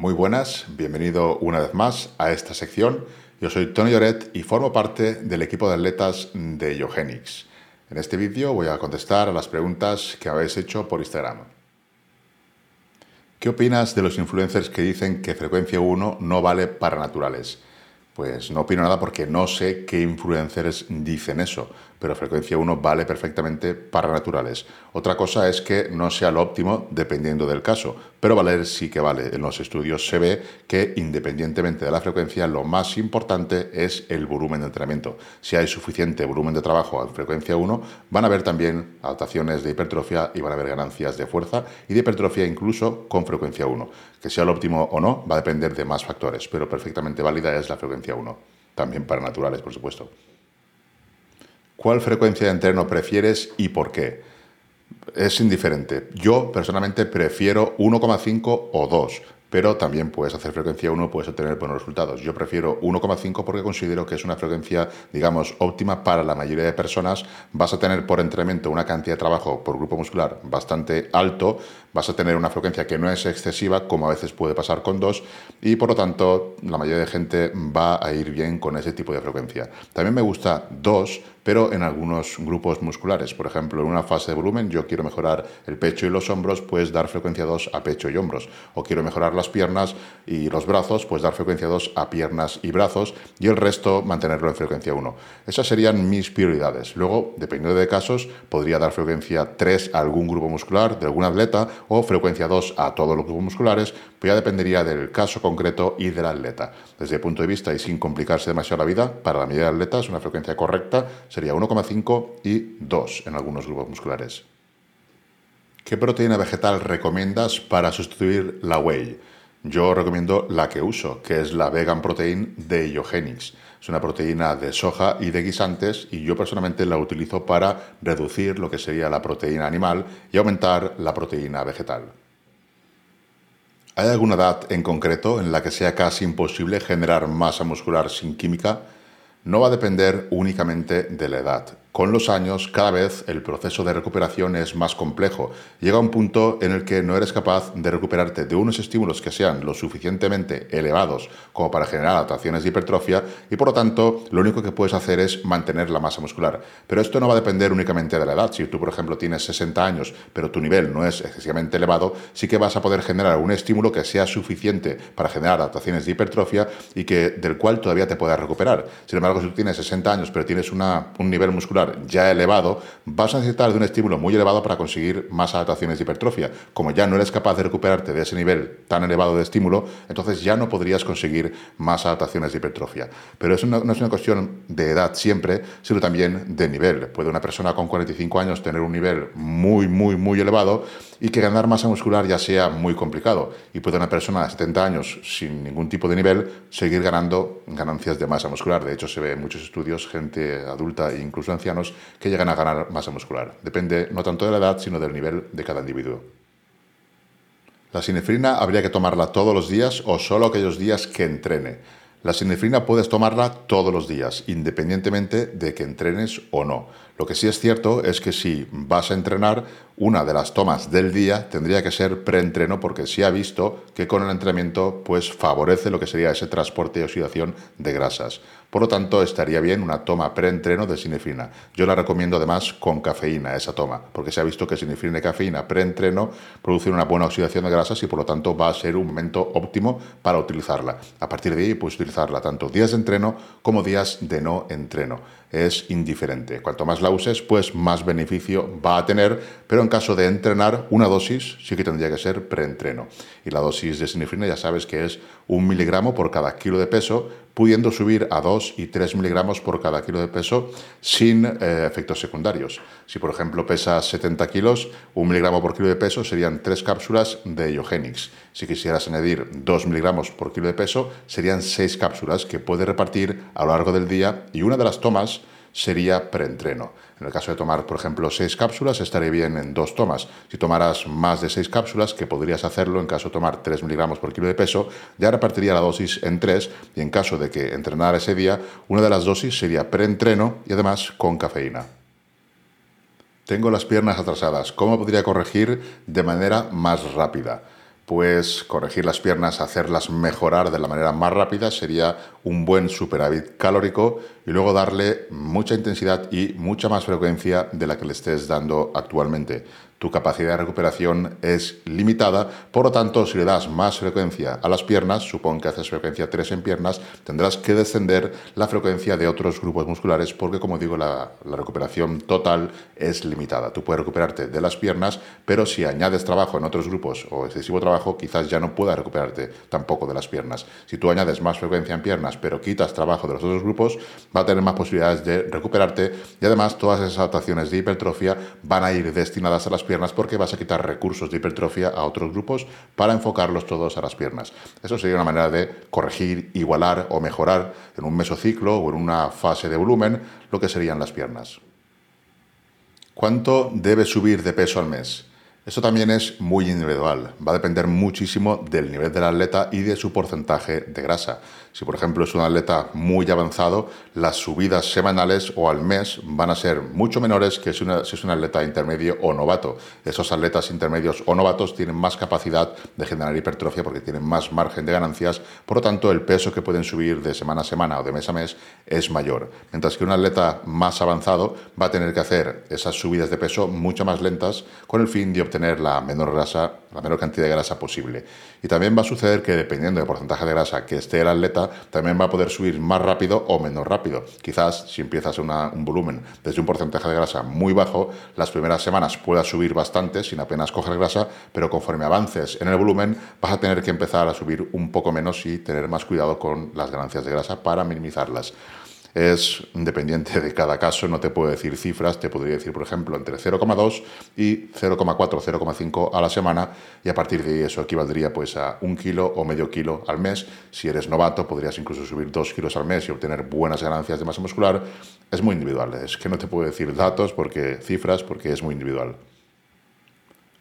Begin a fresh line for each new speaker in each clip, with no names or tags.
Muy buenas, bienvenido una vez más a esta sección. Yo soy Tony Lloret y formo parte del equipo de atletas de Yogenix. En este vídeo voy a contestar a las preguntas que habéis hecho por Instagram. ¿Qué opinas de los influencers que dicen que frecuencia 1 no vale para naturales? Pues no opino nada porque no sé qué influencers dicen eso pero frecuencia 1 vale perfectamente para naturales. Otra cosa es que no sea lo óptimo dependiendo del caso, pero valer sí que vale. En los estudios se ve que independientemente de la frecuencia, lo más importante es el volumen de entrenamiento. Si hay suficiente volumen de trabajo a frecuencia 1, van a haber también adaptaciones de hipertrofia y van a haber ganancias de fuerza y de hipertrofia incluso con frecuencia 1. Que sea lo óptimo o no va a depender de más factores, pero perfectamente válida es la frecuencia 1. También para naturales, por supuesto. ¿Cuál frecuencia de entreno prefieres y por qué? Es indiferente. Yo personalmente prefiero 1,5 o 2 pero también puedes hacer frecuencia 1, puedes obtener buenos resultados. Yo prefiero 1,5 porque considero que es una frecuencia, digamos, óptima para la mayoría de personas. Vas a tener por entrenamiento una cantidad de trabajo por grupo muscular bastante alto, vas a tener una frecuencia que no es excesiva, como a veces puede pasar con 2, y por lo tanto la mayoría de gente va a ir bien con ese tipo de frecuencia. También me gusta 2 pero en algunos grupos musculares. Por ejemplo, en una fase de volumen yo quiero mejorar el pecho y los hombros, pues dar frecuencia 2 a pecho y hombros. O quiero mejorar las piernas y los brazos, pues dar frecuencia 2 a piernas y brazos y el resto mantenerlo en frecuencia 1. Esas serían mis prioridades. Luego, dependiendo de casos, podría dar frecuencia 3 a algún grupo muscular de algún atleta o frecuencia 2 a todos los grupos musculares, pues ya dependería del caso concreto y del atleta. Desde el punto de vista y sin complicarse demasiado la vida, para la mayoría de atletas una frecuencia correcta sería 1,5 y 2 en algunos grupos musculares. ¿Qué proteína vegetal recomiendas para sustituir la whey? Yo recomiendo la que uso, que es la Vegan Protein de Iogenix. Es una proteína de soja y de guisantes y yo personalmente la utilizo para reducir lo que sería la proteína animal y aumentar la proteína vegetal. ¿Hay alguna edad en concreto en la que sea casi imposible generar masa muscular sin química? No va a depender únicamente de la edad. Con los años, cada vez el proceso de recuperación es más complejo. Llega un punto en el que no eres capaz de recuperarte de unos estímulos que sean lo suficientemente elevados como para generar adaptaciones de hipertrofia y por lo tanto lo único que puedes hacer es mantener la masa muscular. Pero esto no va a depender únicamente de la edad. Si tú, por ejemplo, tienes 60 años pero tu nivel no es excesivamente elevado, sí que vas a poder generar un estímulo que sea suficiente para generar adaptaciones de hipertrofia y que del cual todavía te puedas recuperar. Sin embargo, si tú tienes 60 años pero tienes una, un nivel muscular ya elevado, vas a necesitar de un estímulo muy elevado para conseguir más adaptaciones de hipertrofia. Como ya no eres capaz de recuperarte de ese nivel tan elevado de estímulo, entonces ya no podrías conseguir más adaptaciones de hipertrofia. Pero eso no, no es una cuestión de edad siempre, sino también de nivel. Puede una persona con 45 años tener un nivel muy, muy, muy elevado y que ganar masa muscular ya sea muy complicado. Y puede una persona de 70 años sin ningún tipo de nivel seguir ganando ganancias de masa muscular. De hecho, se ve en muchos estudios gente adulta e incluso ancianos que llegan a ganar masa muscular. Depende no tanto de la edad, sino del nivel de cada individuo. La sinefrina habría que tomarla todos los días o solo aquellos días que entrene. La sinefrina puedes tomarla todos los días, independientemente de que entrenes o no. Lo que sí es cierto es que si vas a entrenar, una de las tomas del día tendría que ser preentreno porque se ha visto que con el entrenamiento pues favorece lo que sería ese transporte y oxidación de grasas. Por lo tanto, estaría bien una toma preentreno de sinefrina. Yo la recomiendo además con cafeína, esa toma, porque se ha visto que sinefrina y cafeína preentreno producen una buena oxidación de grasas y por lo tanto va a ser un momento óptimo para utilizarla. A partir de ahí puedes utilizar utilizarla tanto días de entreno como días de no entreno es indiferente. Cuanto más la uses, pues más beneficio va a tener, pero en caso de entrenar, una dosis sí que tendría que ser preentreno. Y la dosis de sinefrina ya sabes que es un miligramo por cada kilo de peso, pudiendo subir a 2 y 3 miligramos por cada kilo de peso sin eh, efectos secundarios. Si por ejemplo pesas 70 kilos, un miligramo por kilo de peso serían 3 cápsulas de Iogenix. Si quisieras añadir 2 miligramos por kilo de peso, serían 6 cápsulas que puedes repartir a lo largo del día y una de las tomas sería preentreno. En el caso de tomar, por ejemplo, seis cápsulas, estaría bien en dos tomas. Si tomaras más de seis cápsulas, que podrías hacerlo en caso de tomar 3 miligramos por kilo de peso, ya repartiría la dosis en tres y en caso de que entrenara ese día, una de las dosis sería preentreno y además con cafeína. Tengo las piernas atrasadas. ¿Cómo podría corregir de manera más rápida? Pues corregir las piernas, hacerlas mejorar de la manera más rápida sería un buen superávit calórico y luego darle mucha intensidad y mucha más frecuencia de la que le estés dando actualmente tu capacidad de recuperación es limitada, por lo tanto, si le das más frecuencia a las piernas, supón que haces frecuencia 3 en piernas, tendrás que descender la frecuencia de otros grupos musculares porque, como digo, la, recuperación total es limitada. Tú puedes recuperarte de las piernas, pero si añades trabajo en otros grupos o excesivo trabajo, quizás ya no puedas recuperarte tampoco de las piernas. Si tú añades más frecuencia en piernas, pero quitas trabajo de los otros grupos, va a tener más posibilidades de recuperarte y además todas esas adaptaciones de hipertrofia van a ir destinadas a las piernas porque vas a quitar recursos de hipertrofia a otros grupos para enfocarlos todos a las piernas. Eso sería una manera de corregir, igualar o mejorar en un mesociclo o en una fase de volumen lo que serían las piernas. ¿Cuánto debe subir de peso al mes? Esto también es muy individual, va a depender muchísimo del nivel del atleta y de su porcentaje de grasa. Si por ejemplo es un atleta muy avanzado, las subidas semanales o al mes van a ser mucho menores que si, es un atleta intermedio o novato. Esos atletas intermedios o novatos tienen más capacidad de generar hipertrofia porque tienen más margen de ganancias, por lo tanto el peso que pueden subir de semana a semana o de mes a mes es mayor. Mientras que un atleta más avanzado va a tener que hacer esas subidas de peso mucho más lentas con el fin de obtener la menor grasa, la menor cantidad de grasa posible. Y también va a suceder que dependiendo del porcentaje de grasa que esté el atleta, también va a poder subir más rápido o menos rápido. Quizás si empiezas un volumen desde un porcentaje de grasa muy bajo, las primeras semanas puedas subir bastante sin apenas coger grasa, pero conforme avances en el volumen vas a tener que empezar a subir un poco menos y tener más cuidado con las ganancias de grasa para minimizarlas es independiente de cada caso, no te puedo decir cifras, te podría decir, por ejemplo, entre 0,2 y 0,4, 0,5 a la semana, y a partir de ahí eso equivaldría pues a un kilo o medio kilo al mes. Si eres novato, podrías incluso subir dos kilos al mes y obtener buenas ganancias de masa muscular. Es muy individual, es que no te puedo decir datos, porque cifras, porque es muy individual.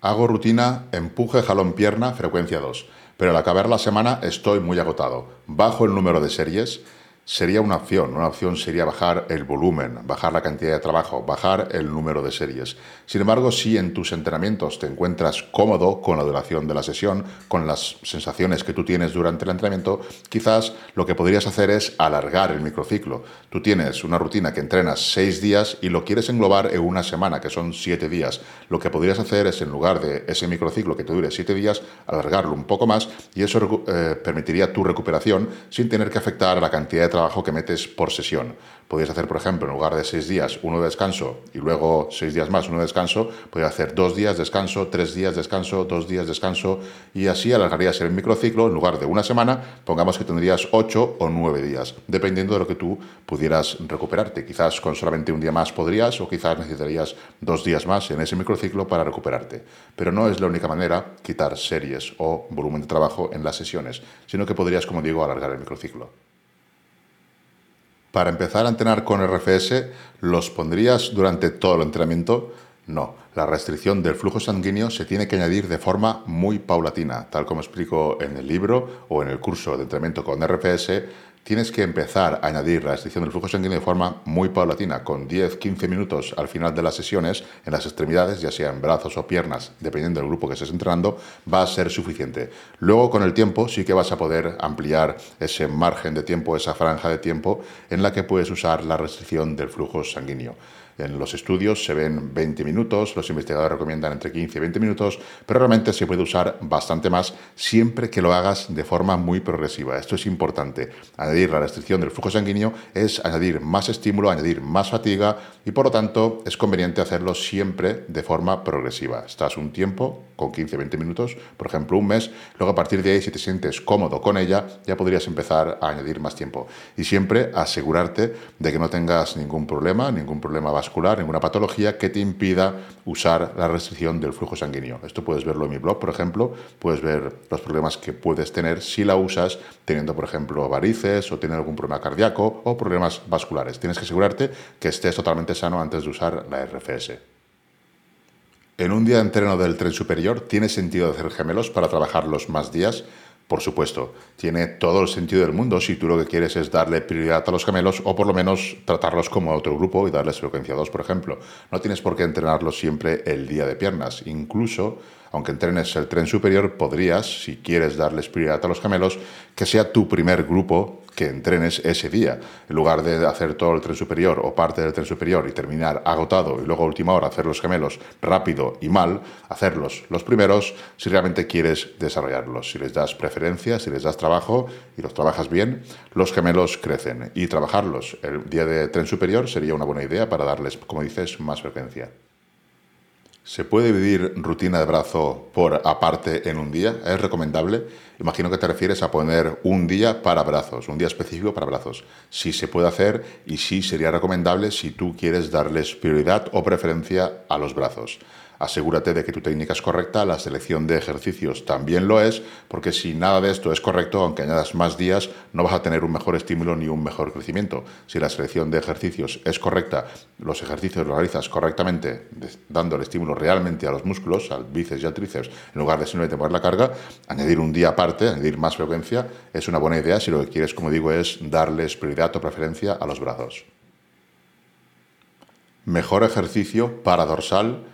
Hago rutina empuje, jalón, pierna, frecuencia 2, pero al acabar la semana estoy muy agotado. Bajo el número de series, sería una opción. Una opción sería bajar el volumen, bajar la cantidad de trabajo, bajar el número de series. Sin embargo, si en tus entrenamientos te encuentras cómodo con la duración de la sesión, con las sensaciones que tú tienes durante el entrenamiento, quizás lo que podrías hacer es alargar el microciclo. Tú tienes una rutina que entrenas seis días y lo quieres englobar en una semana, que son siete días. Lo que podrías hacer es, en lugar de ese microciclo que te dure siete días, alargarlo un poco más y eso eh, permitiría tu recuperación sin tener que afectar a la cantidad de trabajo trabajo que metes por sesión. Podrías hacer, por ejemplo, en lugar de seis días, uno de descanso y luego seis días más, uno de descanso, podrías hacer dos días descanso, tres días descanso, dos días descanso y así alargarías el microciclo. En lugar de una semana, pongamos que tendrías ocho o nueve días, dependiendo de lo que tú pudieras recuperarte. Quizás con solamente un día más podrías o quizás necesitarías dos días más en ese microciclo para recuperarte. Pero no es la única manera quitar series o volumen de trabajo en las sesiones, sino que podrías, como digo, alargar el microciclo. Para empezar a entrenar con RFS, ¿los pondrías durante todo el entrenamiento? No, la restricción del flujo sanguíneo se tiene que añadir de forma muy paulatina, tal como explico en el libro o en el curso de entrenamiento con RFS tienes que empezar a añadir la restricción del flujo sanguíneo de forma muy paulatina, con 10-15 minutos al final de las sesiones en las extremidades, ya sea en brazos o piernas, dependiendo del grupo que estés entrenando, va a ser suficiente. Luego, con el tiempo, sí que vas a poder ampliar ese margen de tiempo, esa franja de tiempo en la que puedes usar la restricción del flujo sanguíneo. En los estudios se ven 20 minutos, los investigadores recomiendan entre 15 y 20 minutos, pero realmente se puede usar bastante más siempre que lo hagas de forma muy progresiva. Esto es importante. Añadir la restricción del flujo sanguíneo es añadir más estímulo, añadir más fatiga y por lo tanto es conveniente hacerlo siempre de forma progresiva. Estás un tiempo con 15-20 minutos, por ejemplo un mes, luego a partir de ahí si te sientes cómodo con ella ya podrías empezar a añadir más tiempo. Y siempre asegurarte de que no tengas ningún problema, ningún problema vascular, ninguna patología que te impida usar la restricción del flujo sanguíneo. Esto puedes verlo en mi blog, por ejemplo, puedes ver los problemas que puedes tener si la usas teniendo, por ejemplo, varices o teniendo algún problema cardíaco o problemas vasculares. Tienes que asegurarte que estés totalmente sano antes de usar la RFS. En un día de entreno del tren superior, ¿tiene sentido hacer gemelos para trabajarlos más días? Por supuesto, tiene todo el sentido del mundo si tú lo que quieres es darle prioridad a los gemelos o por lo menos tratarlos como otro grupo y darles frecuencia 2, por ejemplo. No tienes por qué entrenarlos siempre el día de piernas. Incluso, aunque entrenes el tren superior, podrías, si quieres darles prioridad a los gemelos, que sea tu primer grupo que entrenes ese día. En lugar de hacer todo el tren superior o parte del tren superior y terminar agotado y luego a última hora hacer los gemelos rápido y mal, hacerlos los primeros si realmente quieres desarrollarlos. Si les das preferencia, si les das trabajo y los trabajas bien, los gemelos crecen. Y trabajarlos el día de tren superior sería una buena idea para darles, como dices, más frecuencia. ¿Se puede vivir rutina de brazo por aparte en un día? ¿Es recomendable? Imagino que te refieres a poner un día para brazos, un día específico para brazos. Sí se puede hacer y sí sería recomendable si tú quieres darles prioridad o preferencia a los brazos. Asegúrate de que tu técnica es correcta, la selección de ejercicios también lo es, porque si nada de esto es correcto, aunque añadas más días, no vas a tener un mejor estímulo ni un mejor crecimiento. Si la selección de ejercicios es correcta, los ejercicios los realizas correctamente, dando el estímulo realmente a los músculos, al bíceps y al tríceps, en lugar de simplemente poner la carga, añadir un día aparte, añadir más frecuencia, es una buena idea si lo que quieres, como digo, es darles prioridad o preferencia a los brazos. Mejor ejercicio para dorsal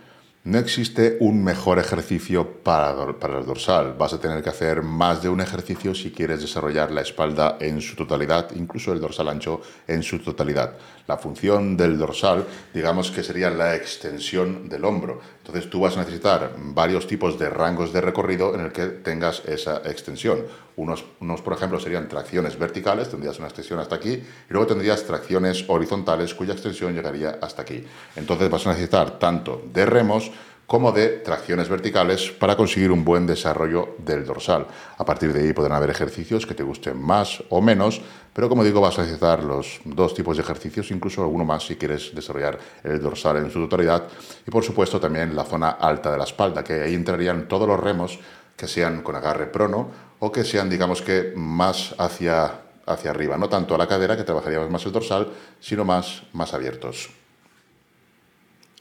no existe un mejor ejercicio para, para, el dorsal. Vas a tener que hacer más de un ejercicio si quieres desarrollar la espalda en su totalidad, incluso el dorsal ancho en su totalidad. La función del dorsal, digamos que sería la extensión del hombro. Entonces tú vas a necesitar varios tipos de rangos de recorrido en el que tengas esa extensión. Unos, unos, por ejemplo, serían tracciones verticales, tendrías una extensión hasta aquí, y luego tendrías tracciones horizontales cuya extensión llegaría hasta aquí. Entonces vas a necesitar tanto de remos como de tracciones verticales para conseguir un buen desarrollo del dorsal. A partir de ahí podrán haber ejercicios que te gusten más o menos, pero como digo, vas a necesitar los dos tipos de ejercicios, incluso alguno más si quieres desarrollar el dorsal en su totalidad. Y por supuesto también la zona alta de la espalda, que ahí entrarían todos los remos que sean con agarre prono o que sean, digamos que, más hacia, hacia arriba, no tanto a la cadera, que trabajaríamos más el dorsal, sino más, más abiertos.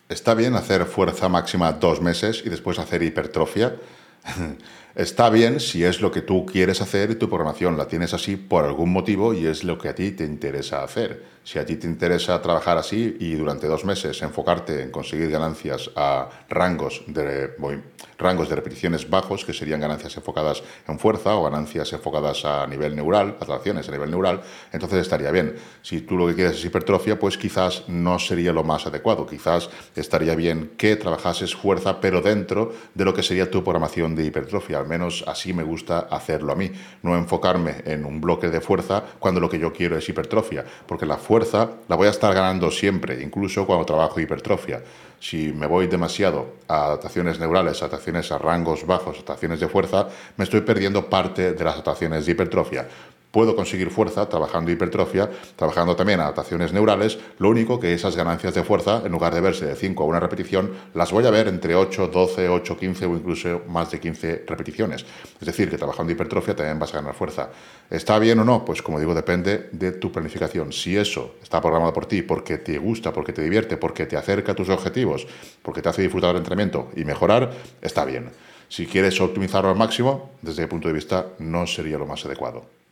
Está bien hacer fuerza máxima dos meses y después hacer hipertrofia. Está bien si es lo que tú quieres hacer y tu programación la tienes así por algún motivo y es lo que a ti te interesa hacer. Si a ti te interesa trabajar así y durante dos meses enfocarte en conseguir ganancias a rangos de, rangos de repeticiones bajos, que serían ganancias enfocadas en fuerza o ganancias enfocadas a nivel neural, atracciones a nivel neural, entonces estaría bien. Si tú lo que quieres es hipertrofia, pues quizás no sería lo más adecuado. Quizás estaría bien que trabajases fuerza, pero dentro de lo que sería tu programación de hipertrofia al menos así me gusta hacerlo a mí, no enfocarme en un bloque de fuerza cuando lo que yo quiero es hipertrofia, porque la fuerza la voy a estar ganando siempre, incluso cuando trabajo hipertrofia. Si me voy demasiado a adaptaciones neurales, adaptaciones a rangos bajos, adaptaciones de fuerza, me estoy perdiendo parte de las adaptaciones de hipertrofia puedo conseguir fuerza trabajando hipertrofia, trabajando también adaptaciones neurales, lo único que esas ganancias de fuerza, en lugar de verse de 5 a una repetición, las voy a ver entre 8, 12, 8, 15 o incluso más de 15 repeticiones. Es decir, que trabajando hipertrofia también vas a ganar fuerza. ¿Está bien o no? Pues como digo, depende de tu planificación. Si eso está programado por ti porque te gusta, porque te divierte, porque te acerca a tus objetivos, porque te hace disfrutar del entrenamiento y mejorar, está bien. Si quieres optimizarlo al máximo, desde mi punto de vista, no sería lo más adecuado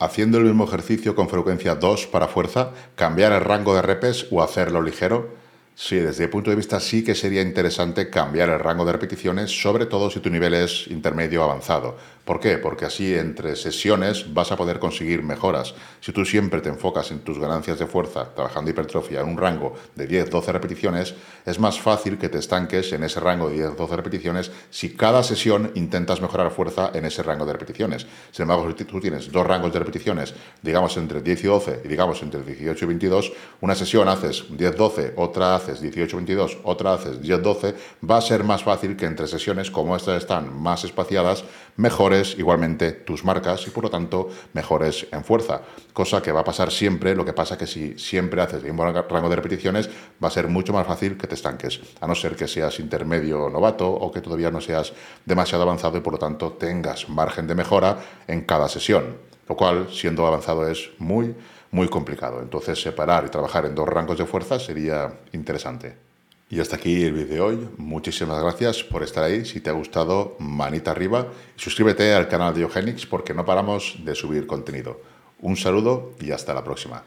haciendo el mismo ejercicio con frecuencia 2 para fuerza, cambiar el rango de repes o hacerlo ligero? Sí, desde mi punto de vista sí que sería interesante cambiar el rango de repeticiones, sobre todo si tu nivel es intermedio avanzado. ¿Por qué? Porque así entre sesiones vas a poder conseguir mejoras. Si tú siempre te enfocas en tus ganancias de fuerza, trabajando hipertrofia en un rango de 10-12 repeticiones, es más fácil que te estanques en ese rango de 10-12 repeticiones si cada sesión intentas mejorar fuerza en ese rango de repeticiones. Sin embargo, si tú tienes dos rangos de repeticiones, digamos entre 10 y 12 y digamos entre 18 y 22, una sesión haces 10-12, otra haces 18-22, otra haces 10-12, va a ser más fácil que entre sesiones como estas están más espaciadas, mejores igualmente tus marcas y por lo tanto mejores en fuerza. Cosa que va a pasar siempre, lo que pasa que si siempre haces un buen rango de repeticiones va a ser mucho más fácil que te estanques, a no ser que seas intermedio novato o que todavía no seas demasiado avanzado y por lo tanto tengas margen de mejora en cada sesión, lo cual siendo avanzado es muy muy complicado. Entonces separar y trabajar en dos rangos de fuerza sería interesante. Y hasta aquí el vídeo de hoy. Muchísimas gracias por estar ahí. Si te ha gustado, manita arriba. Suscríbete al canal de Eugenix porque no paramos de subir contenido. Un saludo y hasta la próxima.